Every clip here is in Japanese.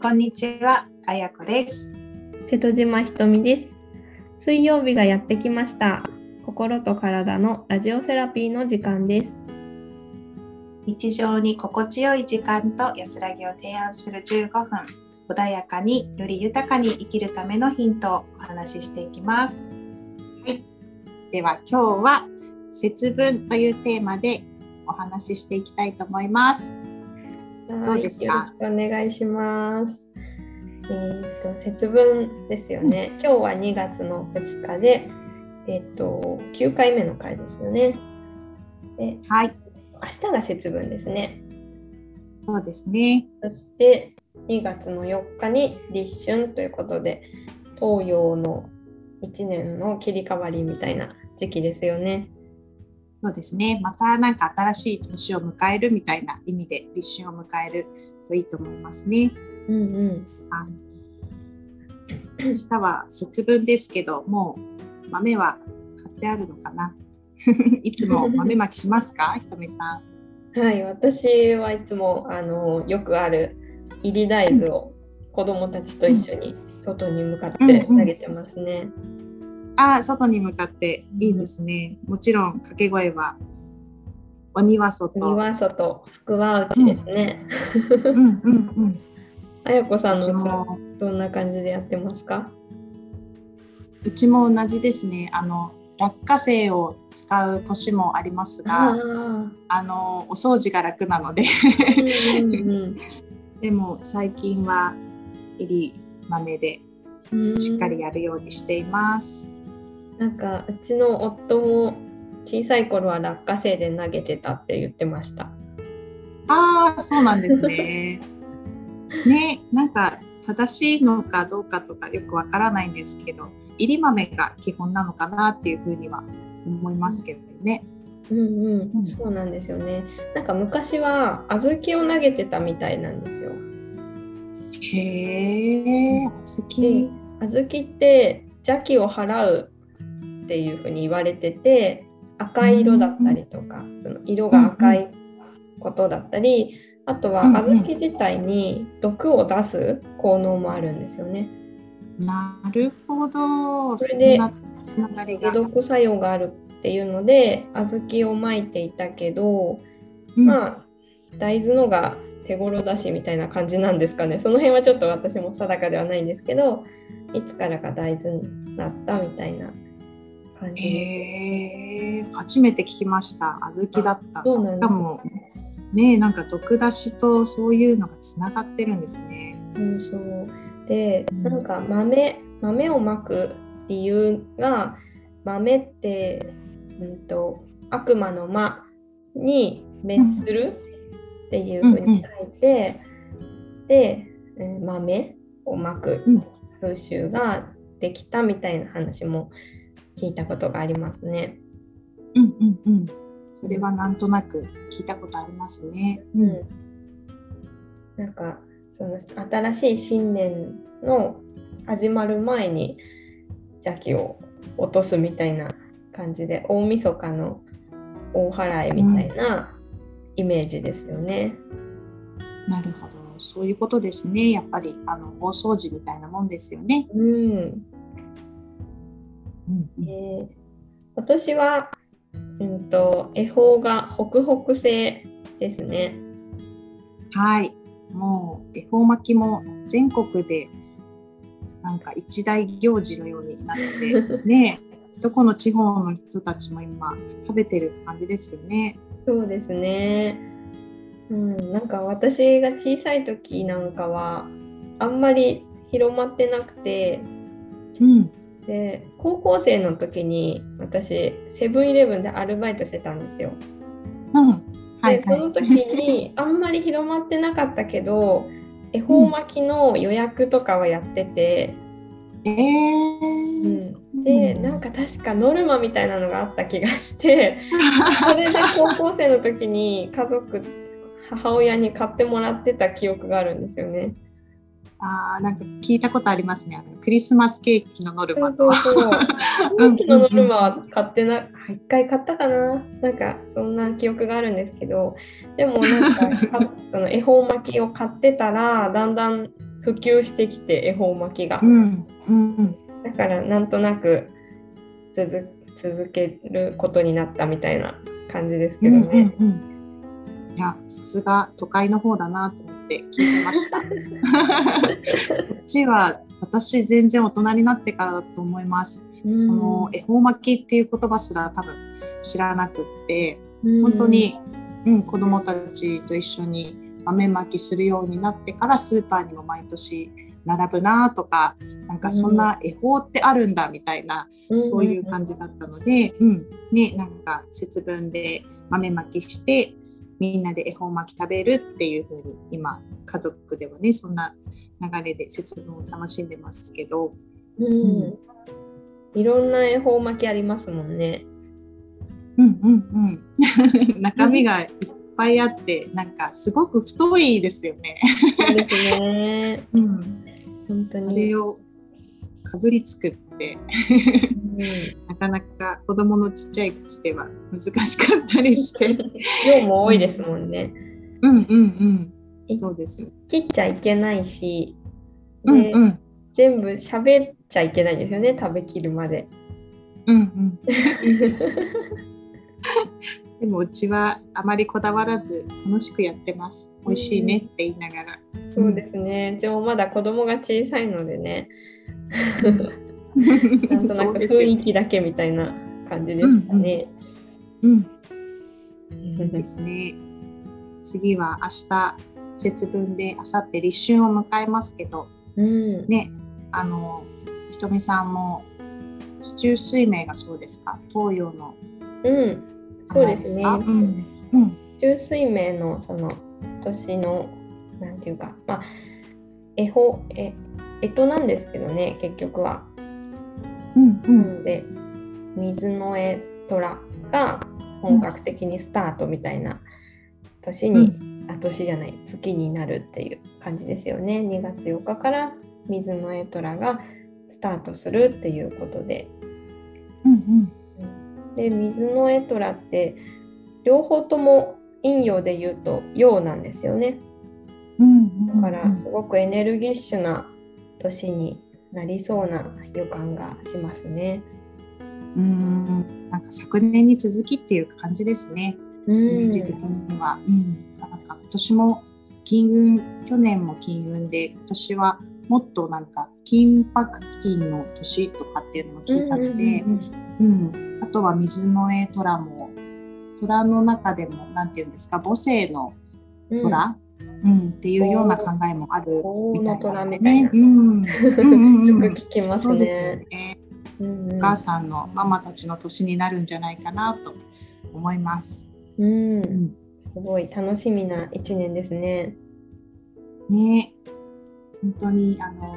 こんにちは、あやこです。瀬戸島ひとみです。水曜日がやってきました。心と体のラジオセラピーの時間です。日常に心地よい時間と安らぎを提案する15分、穏やかにより豊かに生きるためのヒントをお話ししていきます。はい。では今日は節分というテーマでお話ししていきたいと思います。どうですかはいよろしくお願いします。えっ、と節分ですよね。今日は2月の2日で、えっ、と9回目の回ですよね。で、はい。明日が節分ですね。そうですね。そして2月の4日に立春ということで東洋の1年の切り替わりみたいな時期ですよね。そうですね。またなんか新しい年を迎えるみたいな意味で立春を迎えるといいと思いますね。うんうん。明日は節分ですけど、もう豆は買ってあるのかな？いつも豆まきしますか？ひとみさん。はい、私はいつもあのよくある入り大豆を子供たちと一緒に外に向かって投げてますね。ああ、外に向かっていいですね。もちろん掛け声は鬼は外。鬼は外、福は内ですね。うんうんうん。あやこさんうちのもどんな感じでやってますか？うちも同じですね。あの落花生を使う年もありますが、ああのお掃除が楽なのでーうん でも最近は入り豆でうんうんしっかりやるようにしています。なんかうちの夫も小さい頃は落花生で投げてたって言ってました。ああ、そうなんですね。ね、なんか正しいのかどうかとかよくわからないんですけど、入り豆が基本なのかなっていうふうには思いますけどね。うんうんうんそうなんですよね。なんか昔は小豆を投げてたみたいなんですよ。へえ、好き。小豆って邪気を払うっていうふうに言われてて赤い色だったりとか、その色が赤いことだったり、あとは小豆自体に毒を出す効能もあるんですよね。なるほど。そそれで。解毒作用があるっていうので小豆をまいていたけど、うんまあ大豆のが手頃だしみたいな感じなんですかねその辺はちょっと私も定かではないんですけどいつからか大豆になったみたいな感じえ、初めて聞きました。小豆だった。そうなんかも、ね、なんか毒出しとそういうのがつながってるんですね。そうそうでうんなんか豆豆をまく理由が豆って、うん、と悪魔の魔に滅するっていうふうに書いて、で、えー豆をまくうん風習ができたみたいな話も聞いたことがありますね。うんうんうん。それはなんとなく聞いたことありますね。うん、なんかその新しい新年の始まる前に邪気を落とすみたいな感じで大晦日の大払いみたいなイメージですよね。なるほど。そういうことですね。やっぱりあの大掃除みたいなもんですよね。うん、うんうんで今年は、うん、と恵方が北北西ですね。はい。もう恵方巻きも全国でなんか一大行事のようになって ね、どこの地方の人たちも今食べてる感じですよね。そうですね。うん、なんか私が小さい時なんかはあんまり広まってなくてうん。で高校生の時に私セブンイレブンでアルバイトしてたんですよ。うん。はいでその時に あんまり広まってなかったけど恵方巻きの予約とかはやってて、えーうんでなんか確かノルマみたいなのがあった気がして それで高校生の時に家族母親に買ってもらってた記憶があるんですよね。あーなんか聞いたことありますね。あのクリスマスケーキのノルそマと。うそうそう。うんさっきのノルマは買ってな、一回買ったかななんかそんな記憶があるんですけど、でもなんかか その恵方巻きを買ってたら、だんだん普及してきて恵方巻きが、うんうんだからなんとなく続続けることになったみたいな感じですけうんどね。うんうんいやさすが都会の方だなと思って聞いてました。こっちは私全然大人になってからだと思います。うん。その恵方巻きっていう言葉すら多分知らなくって本当に、うん、子供たちと一緒に豆まきするようになってからスーパーにも毎年並ぶなとかなんかそんな恵方ってあるんだみたいな、うん。そういう感じだったので、うん。ね、なんか節分で豆まきしてみんなで恵方巻き食べるっていう風に今家族ではねそんな流れで節分を楽しんでますけど、うんいろんな恵方巻きありますもんね。うんうんうん、中身がいっぱいあってなんかすごく太いですよね。そうですね。うん、あ本当に。れをかぶりつくってうんなかなか子供のちっちゃい口では難しかったりして。量も多いですもんね。うんうんうん。そうですよ。切っちゃいけないし、でうんうん全部喋っちゃいけないんですよね、食べきるまで。うんうん。でもうちはあまりこだわらず楽しくやってます。美味しいねって言いながら。そうですね。うちもまだ子供が小さいのでね、なんとなく雰囲気だけみたいな感じですかね。うん。そうですね。次は明日節分で明後日立春を迎えますけど、うん、ね、あのひとみさんも地中水明がそうですか？東洋のうん、そうですね。か？うんうん中水明のその年のなんていうか、まあ、恵方え干支なんですけどね結局は。うんうなんので水の絵虎が本格的にスタートみたいな年に、あ年じゃない月になるっていう感じですよね。2月4日から水の絵虎がスタートするっていうことで。うんうんで水の絵虎って両方とも陰陽で言うと陽なんですよね。うんだからすごくエネルギッシュな年になりそうな予感がしますね。うんなんか昨年に続きっていう感じですね。イメうんージ的には。うん、なんか今年も金運、去年も金運で、今年はもっとなんか金箔金の年とかっていうのも聞いたので、うんあとは水の絵虎も、虎の中でも、なんていうんですか、母性の虎、うんっていうような考えもあるみたいなのでね。うんうんうんうんよく聞きますそうですよね。ね。うんお母さんのママたちの年になるんじゃないかなと思います。うんうんすごい楽しみな一年ですね。ね本当にあの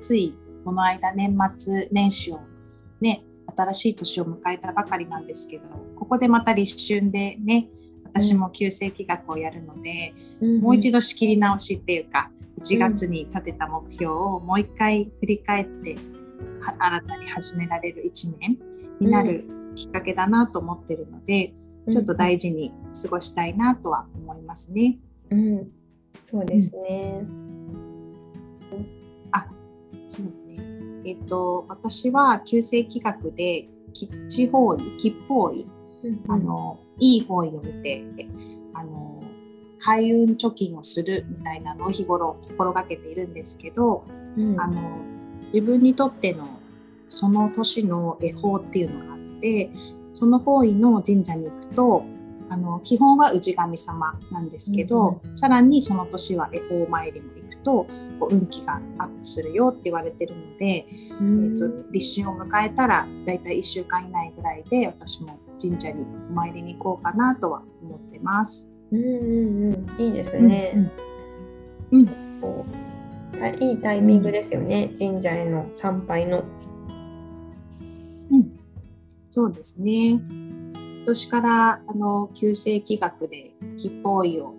ついこの間年末年始をね新しい年を迎えたばかりなんですけどここでまた立春でね私も旧世紀学をやるので、もう一度。度仕切り直しっていうか1月に立てた目標をもう一回振り返っては新たに始められる1年になるきっかけだなと思ってるので、ちょっと大事に過ごしたいなとは思いますね。うん、そうですね。そうね。えっと、私は旧世紀学で、キッチ方位、吉方位、あの、いい方位を見て、あの、開運貯金をするみたいなのを日頃心がけているんですけど、うん、あの、自分にとってのその年の恵方っていうのがあって、その方位の神社に行くと、あの基本は氏神様なんですけど、さらにその年は恵方参りも行くとこう運気がアップするよって言われてるので、うん。えー、と立春を迎えたらだいたい1週間以内ぐらいで私も神社にお参りに行こうかなとは思ってます。うんうんうん、いいですね。うんうんこうたいいタイミングですよね、神社への参拝の。うん、そうですね。今年からあの旧世紀学で吉報位を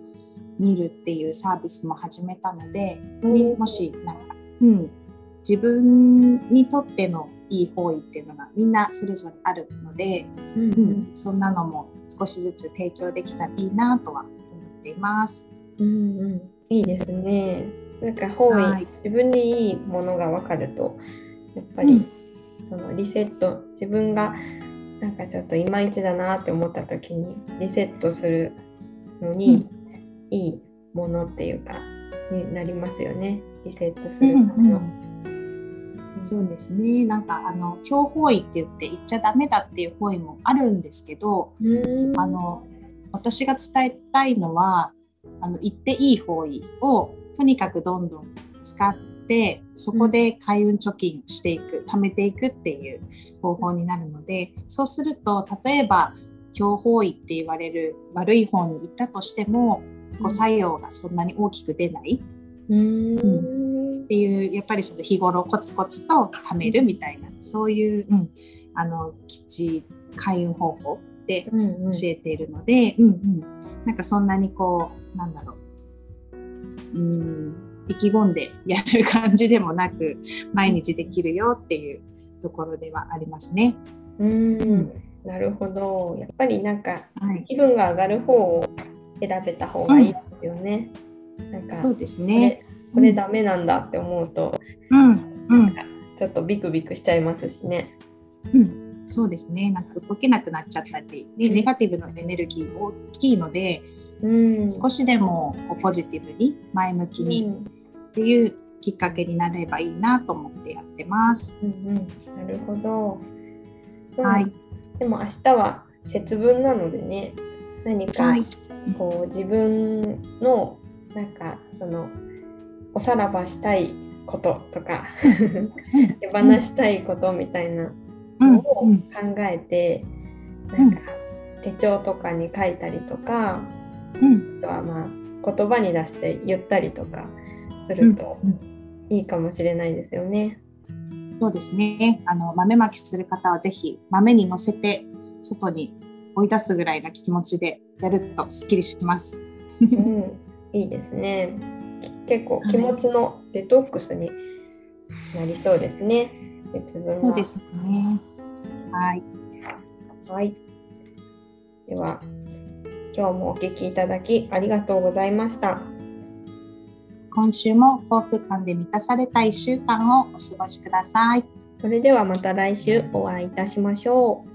見るっていうサービスも始めたので、ね、もしなんか、うん、自分にとってのいい方位っていうのがみんなそれぞれあるので、うんううんん、そんなのも少しずつ提供できたらいいなとは思っています。うんうん、いいですね。なんか方位、はい。自分にいいものが分かるとやっぱり、そのリセット自分がなんかちょっといまいちだなって思った時にリセットするのに、いいものっていうかになりますよね。リセットするための。うんそうですね。なんかあの強方位って言って言っちゃダメだっていう方位もあるんですけど、うん。あの私が伝えたいのはあの言っていい方位をとにかくどんどん使ってそこで開運貯金していく貯めていくっていう方法になるのでそうすると例えば強方位って言われる悪い方に行ったとしてもこう作用がそんなに大きく出ない。うんっていうやっぱりその日頃コツコツと貯めるみたいなそういう、うん、あの基地開運方法でうんうん。教えているので、うんうん、なんかそんなにこうなんだろう。うん意気込んでやる感じでもなく毎日できるよっていうところではありますね。うん。なるほど。やっぱりなんかはい、気分が上がる方を選べた方がいいですよね。なんかそうですこね。れこれダメなんだって思うと、うんうんちょっとビクビクしちゃいますしね。うん、そうですね。なんか動けなくなっちゃったり、でうんネガティブのエネルギー大きいので、うん、少しでもこうポジティブに前向きにっていうきっかけになればいいなと思ってやってます。うんうん、なるほど。うんはい。でも明日は節分なのでね、何かはい。こう自分のなんかそのおさらばしたいこととか手放したいことみたいなうんのを考うんえて、なんか手帳とかに書いたりとか、うんあとはまあ言葉に出して言ったりとかするといいかもしれないですよね。そうですね。あの豆まきする方はぜひ豆に乗せて外に追い出すぐらいな気持ちでやるとすっきりします。うん、いいですね。結構気持ちのデトックスになりそうですね。節分は。そうですね。はい。はい。では、今日もお聞きいただきありがとうございました。今週も幸福感で満たされた1週間をお過ごしください。それではまた来週お会いいたしましょう。